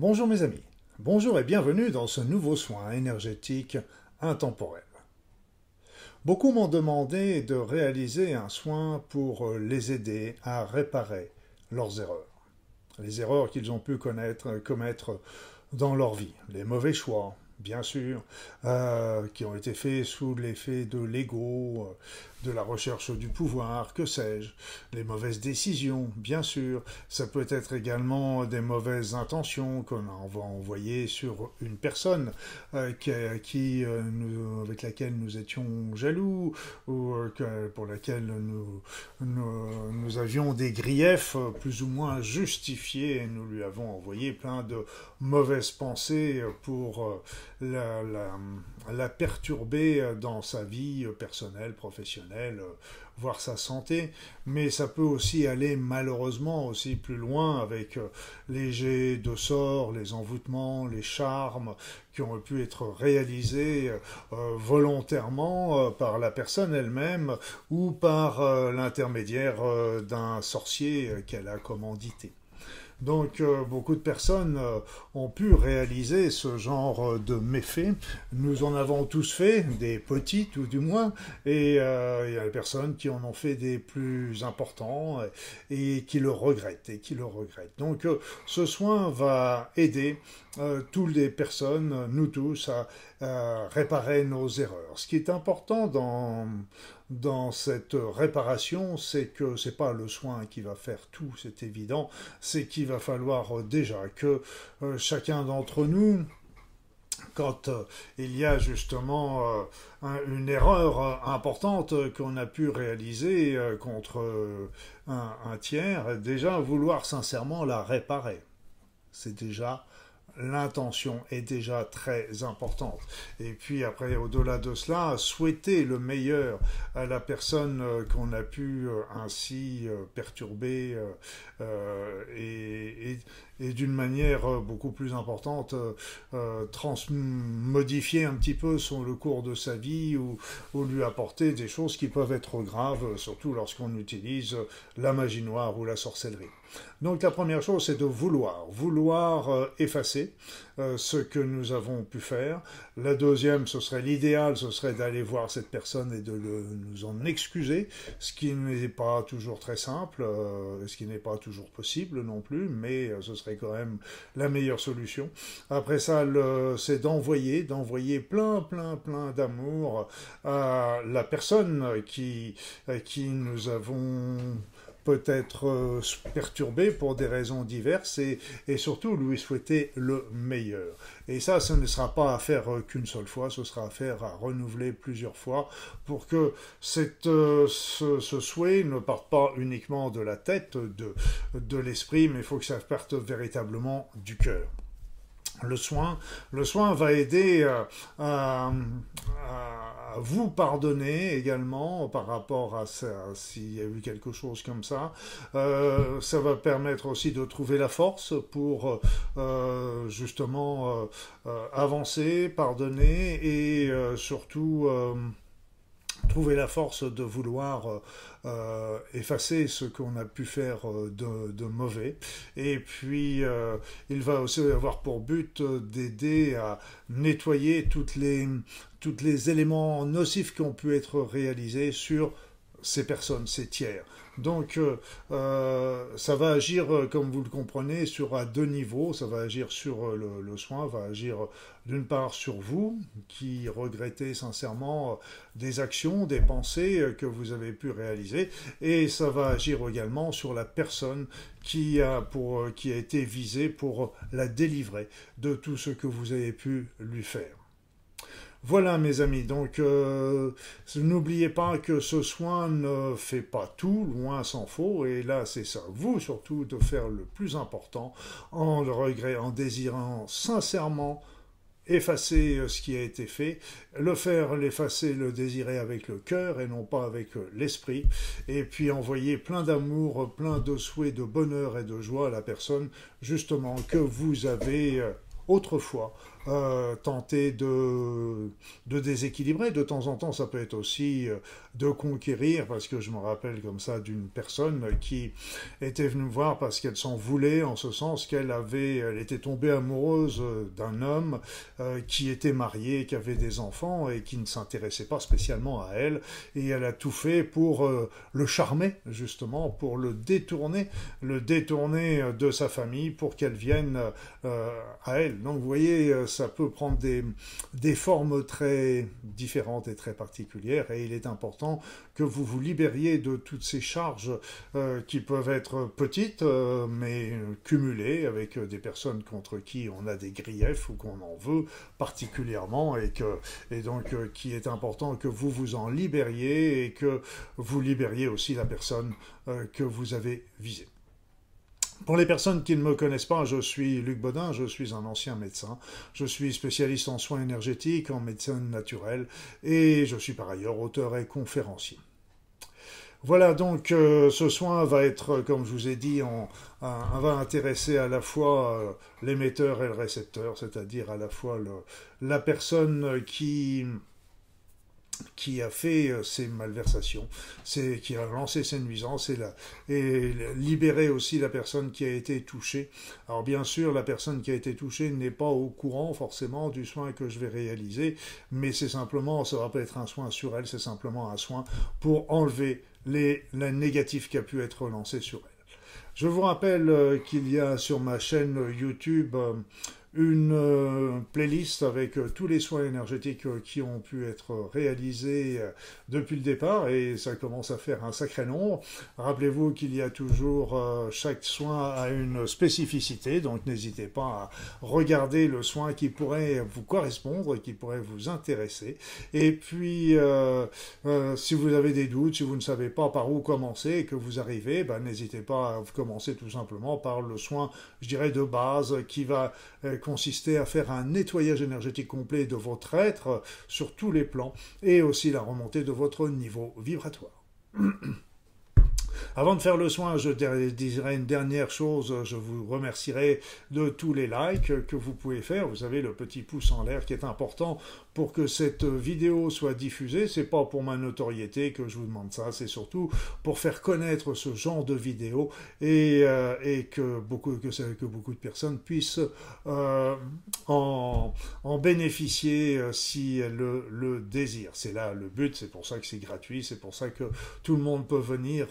Bonjour mes amis, bonjour et bienvenue dans ce nouveau soin énergétique intemporel. Beaucoup m'ont demandé de réaliser un soin pour les aider à réparer leurs erreurs. Les erreurs qu'ils ont pu connaître, commettre dans leur vie, les mauvais choix, bien sûr, euh, qui ont été faits sous l'effet de l'ego, de la recherche du pouvoir, que sais-je, les mauvaises décisions, bien sûr, ça peut être également des mauvaises intentions qu'on va envoyer sur une personne euh, qui, nous, avec laquelle nous étions jaloux ou pour laquelle nous, avions des griefs plus ou moins justifiés. Et nous lui avons envoyé plein de mauvaises pensées pour la, perturber dans sa vie personnelle, professionnelle, voire sa santé, mais ça peut aussi aller malheureusement aussi plus loin avec les jets de sorts, les envoûtements, les charmes qui ont pu être réalisés euh, volontairement euh, par la personne elle-même ou par euh, l'intermédiaire d'un sorcier qu'elle a commandité. Donc euh, beaucoup de personnes euh, ont pu réaliser ce genre euh, de méfaits. Nous en avons tous fait, des petits tout du moins, et il y a des personnes qui en ont fait des plus importants et, qui le regrettent et qui le regrettent. Donc ce soin va aider toutes les personnes, nous tous, à réparer nos erreurs. Ce qui est important dans dans cette réparation, c'est que c'est pas le soin qui va faire tout, c'est évident, c'est qu'il va falloir euh, déjà que euh, chacun d'entre nous, quand euh, il y a justement une erreur importante qu'on a pu réaliser contre un, tiers, déjà vouloir sincèrement la réparer. C'est déjà l'intention est déjà très importante. Et puis après, au-delà de cela, souhaiter le meilleur à la personne euh, qu'on a pu euh, ainsi euh, perturber et, et d'une manière euh, beaucoup plus importante euh, euh, un petit peu son, le cours de sa vie ou, ou, lui apporter des choses qui peuvent être graves, surtout lorsqu'on utilise la magie noire ou la sorcellerie. Donc la première chose, c'est de vouloir, vouloir effacer ce que nous avons pu faire. La deuxième, ce serait l'idéal, ce serait d'aller voir cette personne et de le, nous en excuser, ce qui n'est pas toujours très simple, ce qui n'est pas toujours possible non plus, mais ce serait quand même la meilleure solution. Après ça, c'est d'envoyer, d'envoyer plein, plein, plein d'amour à la personne qui, qui nous avons peut-être euh, perturbé pour des raisons diverses et, surtout lui souhaiter le meilleur. Et ça, ce ne sera pas à faire euh, qu'une seule fois, ce sera à faire à renouveler plusieurs fois pour que cette, euh, ce, ce, souhait ne parte pas uniquement de la tête, de, de l'esprit, mais il faut que ça parte véritablement du cœur le soin, le soin va aider à, vous pardonner également par rapport à ça, s'il y a eu quelque chose comme ça. Euh, ça va permettre aussi de trouver la force pour euh, justement euh, avancer, pardonner et surtout trouver la force de vouloir euh, euh, effacer ce qu'on a pu faire euh, de, mauvais. Et puis, il va aussi avoir pour but d'aider à nettoyer toutes les, toutes les éléments nocifs qui ont pu être réalisés sur ces personnes, ces tiers. Donc, euh, euh, ça va agir, euh, comme vous le comprenez, sur à deux niveaux. Ça va agir sur le, le soin, va agir d'une part sur vous, qui regrettez sincèrement des actions, des pensées que vous avez pu réaliser, et ça va agir également sur la personne qui a, pour, qui a été visée pour la délivrer de tout ce que vous avez pu lui faire. Voilà mes amis, donc euh, n'oubliez pas que ce soin ne fait pas tout, loin s'en faut, et là c'est ça, vous surtout de faire le plus important en le regret, en désirant sincèrement effacer euh, ce qui a été fait, le faire, l'effacer, le désirer avec le cœur et non pas avec euh, l'esprit, et puis envoyer plein d'amour, plein de souhaits, de bonheur et de joie à la personne justement que vous avez autrefois euh, tenter de, de déséquilibrer. De temps en temps, ça peut être aussi euh, de conquérir, parce que je me rappelle comme ça d'une personne qui était venue voir parce qu'elle s'en voulait, en ce sens qu'elle avait, était tombée amoureuse d'un homme qui était marié, qui avait des enfants et qui ne s'intéressait pas spécialement à elle, et elle a tout fait pour le charmer, justement, pour le détourner, le détourner de sa famille pour qu'elle vienne à elle. Donc vous voyez, ça peut prendre des, formes très différentes et très particulières, et il est important que vous vous libériez de toutes ces charges euh, qui peuvent être petites, euh, mais cumulées avec des personnes contre qui on a des griefs ou qu'on en veut particulièrement, et donc euh, qui est important que vous vous en libériez et que vous libériez aussi la personne que vous avez visée. Pour les personnes qui ne me connaissent pas, je suis Luc Baudin, je suis un ancien médecin, je suis spécialiste en soins énergétiques, en médecine naturelle, et je suis par ailleurs auteur et conférencier. Voilà, donc euh, ce soin va être, comme je vous ai dit, on, va intéresser à la fois euh, l'émetteur et le récepteur, c'est-à-dire à la fois la personne qui qui a fait euh, ces malversations, qui a lancé ces nuisances et, et libéré aussi la personne qui a été touchée. Alors bien sûr, la personne qui a été touchée n'est pas au courant forcément du soin que je vais réaliser, mais c'est simplement, ça va pas être un soin sur elle, c'est simplement un soin pour enlever les, les négatifs qui a pu être lancé sur elle. Je vous rappelle euh, qu'il y a sur ma chaîne YouTube euh, une euh, playlist avec euh, tous les soins énergétiques euh, qui ont pu être réalisés depuis le départ et ça commence à faire un sacré nombre. Rappelez-vous qu'il y a toujours chaque soin a une spécificité, donc n'hésitez pas à regarder le soin qui pourrait vous correspondre, qui pourrait vous intéresser. Et puis, si vous avez des doutes, si vous ne savez pas par où commencer et que vous arrivez, ben, n'hésitez pas à commencer tout simplement par le soin, je dirais, de base qui va consister à faire un nettoyage énergétique complet de votre être sur tous les plans et aussi la remontée de votre niveau vibratoire. Avant de faire le soin, je dirais une dernière chose. Je vous remercierai de tous les likes que vous pouvez faire. Vous avez le petit pouce en l'air qui est important pour que cette vidéo soit diffusée. C'est pas pour ma notoriété que je vous demande ça, c'est surtout pour faire connaître ce genre de vidéo et, euh, que, beaucoup, que, que, beaucoup de personnes puissent euh, en, en, bénéficier euh, si elles le, le désirent. C'est là le but, c'est pour ça que c'est gratuit, c'est pour ça que tout le monde peut venir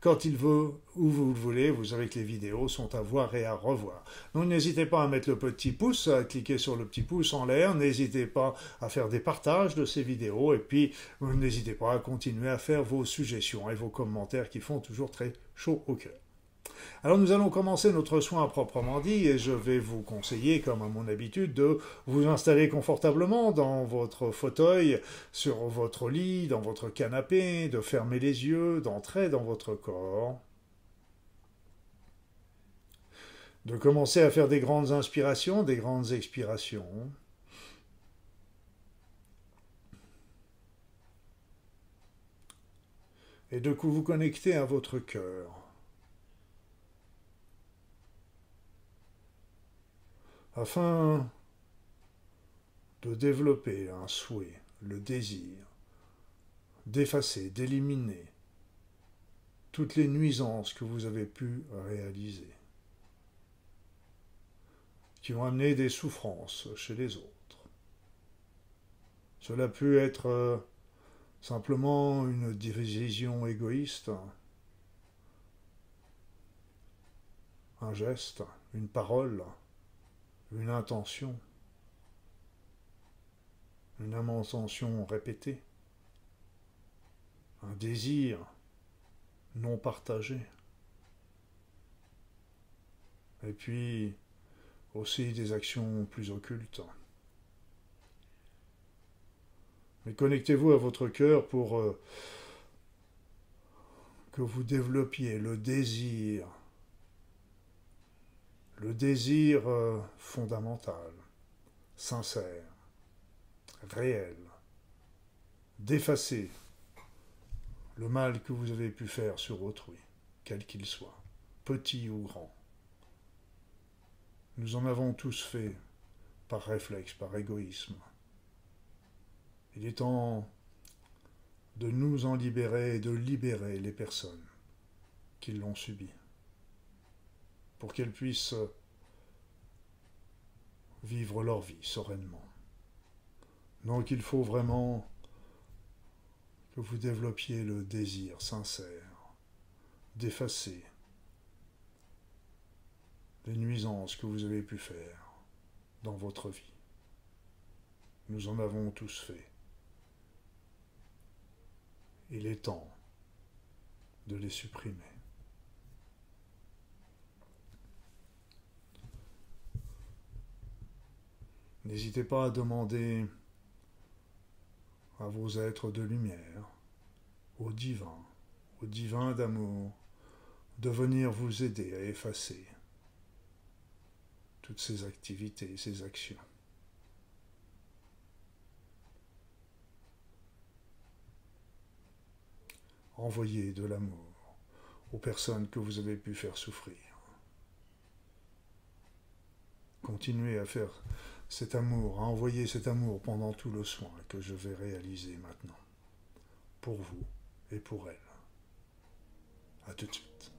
quand il veut, où vous le voulez. Vous savez que les vidéos sont à voir et à revoir. Donc n'hésitez pas à mettre le petit pouce, à cliquer sur le petit pouce en l'air. N'hésitez pas à faire des partages de ces vidéos. Et puis n'hésitez pas à continuer à faire vos suggestions et vos commentaires qui font toujours très chaud au cœur. Alors nous allons commencer notre soin proprement dit et je vais vous conseiller, comme à mon habitude, de vous installer confortablement dans votre fauteuil, sur votre lit, dans votre canapé, de fermer les yeux, d'entrer dans votre corps. De commencer à faire des grandes inspirations, des grandes expirations. Et de vous connecter à votre cœur. afin de développer un souhait, le désir, d'effacer, d'éliminer toutes les nuisances que vous avez pu réaliser, qui ont amené des souffrances chez les autres. Cela peut être euh, simplement une décision égoïste, un geste, une parole, une intention, une intention répétée, un désir non partagé. Et puis aussi des actions plus occultes. Mais connectez-vous à votre cœur pour euh, que vous développiez le désir le désir euh, fondamental, sincère, réel, d'effacer le mal que vous avez pu faire sur autrui, quel qu'il soit, petit ou grand. Nous en avons tous fait par réflexe, par égoïsme. Il est temps de nous en libérer et de libérer les personnes qui l'ont subi, pour qu'elles puissent vivre leur vie sereinement. Donc il faut vraiment que vous développiez le désir sincère d'effacer les nuisances que vous avez pu faire dans votre vie. Nous en avons tous fait. Il est temps de les supprimer. N'hésitez pas à demander à vos êtres de lumière, au divin, au divin d'amour, de venir vous aider à effacer toutes ces activités, ces actions. Envoyez de l'amour aux personnes que vous avez pu faire souffrir. Continuez à faire cet amour, à envoyer cet amour pendant tout le soin que je vais réaliser maintenant, pour vous et pour elle. À tout de suite.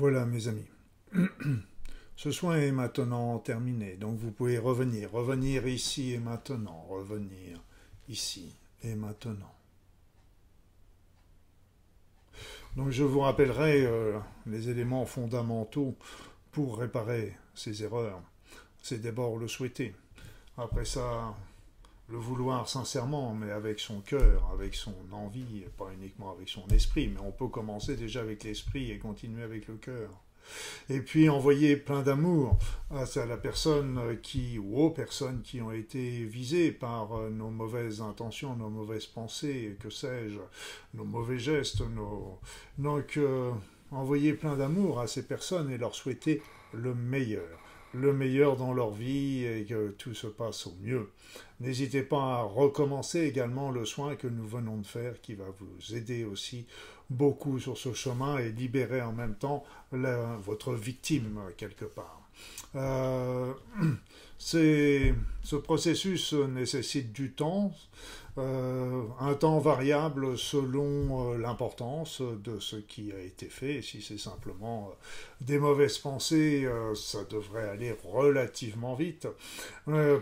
Voilà mes amis. Ce soin est maintenant terminé, donc vous pouvez revenir, revenir ici et maintenant, revenir ici et maintenant. Donc je vous rappellerai euh, les éléments fondamentaux pour réparer ces erreurs. C'est d'abord le souhaiter. Après ça, le vouloir sincèrement, mais avec son cœur, avec son envie, pas uniquement avec son esprit, mais on peut commencer déjà avec l'esprit et continuer avec le cœur. Et puis envoyer plein d'amour à la personne qui, ou aux personnes qui ont été visées par euh, nos mauvaises intentions, nos mauvaises pensées, que sais-je, nos mauvais gestes, nos... Donc, euh, envoyer plein d'amour à ces personnes et leur souhaiter le meilleur le meilleur dans leur vie et que tout se passe au mieux. N'hésitez pas à recommencer également le soin que nous venons de faire qui va vous aider aussi beaucoup sur ce chemin et libérer en même temps votre victime quelque part. Euh, ce processus nécessite du temps, euh, un temps variable selon euh, l'importance de ce qui a été fait. Si c'est simplement euh, des mauvaises pensées, ça devrait aller relativement vite.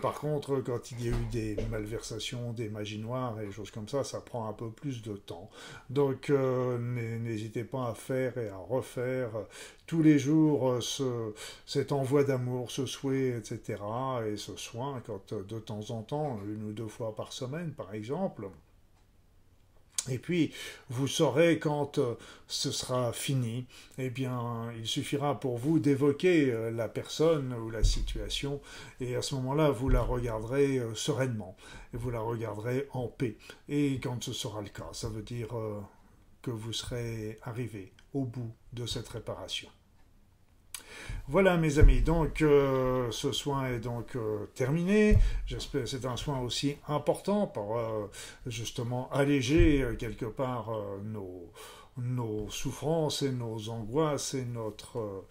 par contre, quand il y a eu des malversations, des magies noires et des choses comme ça, ça prend un peu plus de temps. Donc n'hésitez pas à faire et à refaire tous les jours ce, cet envoi d'amour, ce souhait, etc. et ce soin, quand de temps en temps, une ou deux fois par semaine par exemple, exemple. Et puis, vous saurez quand euh, ce sera fini, eh bien, il suffira pour vous d'évoquer euh, la personne ou la situation, et à ce moment-là, vous la regarderez euh, sereinement, et vous la regarderez en paix. Et quand ce sera le cas, ça veut dire que vous serez arrivé au bout de cette réparation. Voilà mes amis, donc euh, ce soin est donc euh, terminé. J'espère que c'est un soin aussi important pour euh, justement alléger quelque part nos, nos souffrances et nos angoisses et, notre, euh,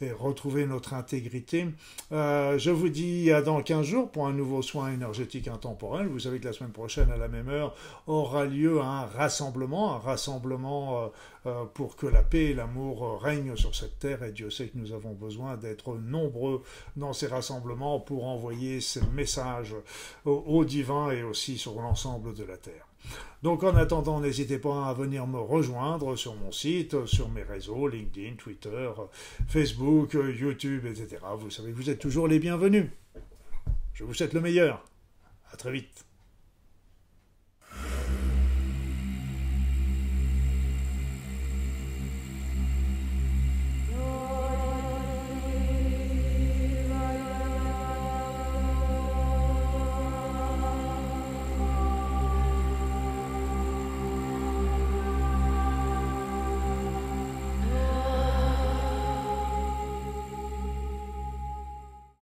et retrouver notre intégrité. Euh, je vous dis à dans 15 jours pour un nouveau soin énergétique intemporel. Vous savez que la semaine prochaine, à la même heure, aura lieu un rassemblement, un rassemblement euh, pour que la paix et l'amour règnent sur cette terre. Et Dieu sait que nous avons besoin d'être nombreux dans ces rassemblements pour envoyer ces messages au, au divin et aussi sur l'ensemble de la terre. Donc en attendant, n'hésitez pas à venir me rejoindre sur mon site, sur mes réseaux, LinkedIn, Twitter, Facebook, YouTube, etc. Vous savez, vous êtes toujours les bienvenus. Je vous souhaite le meilleur. À très vite.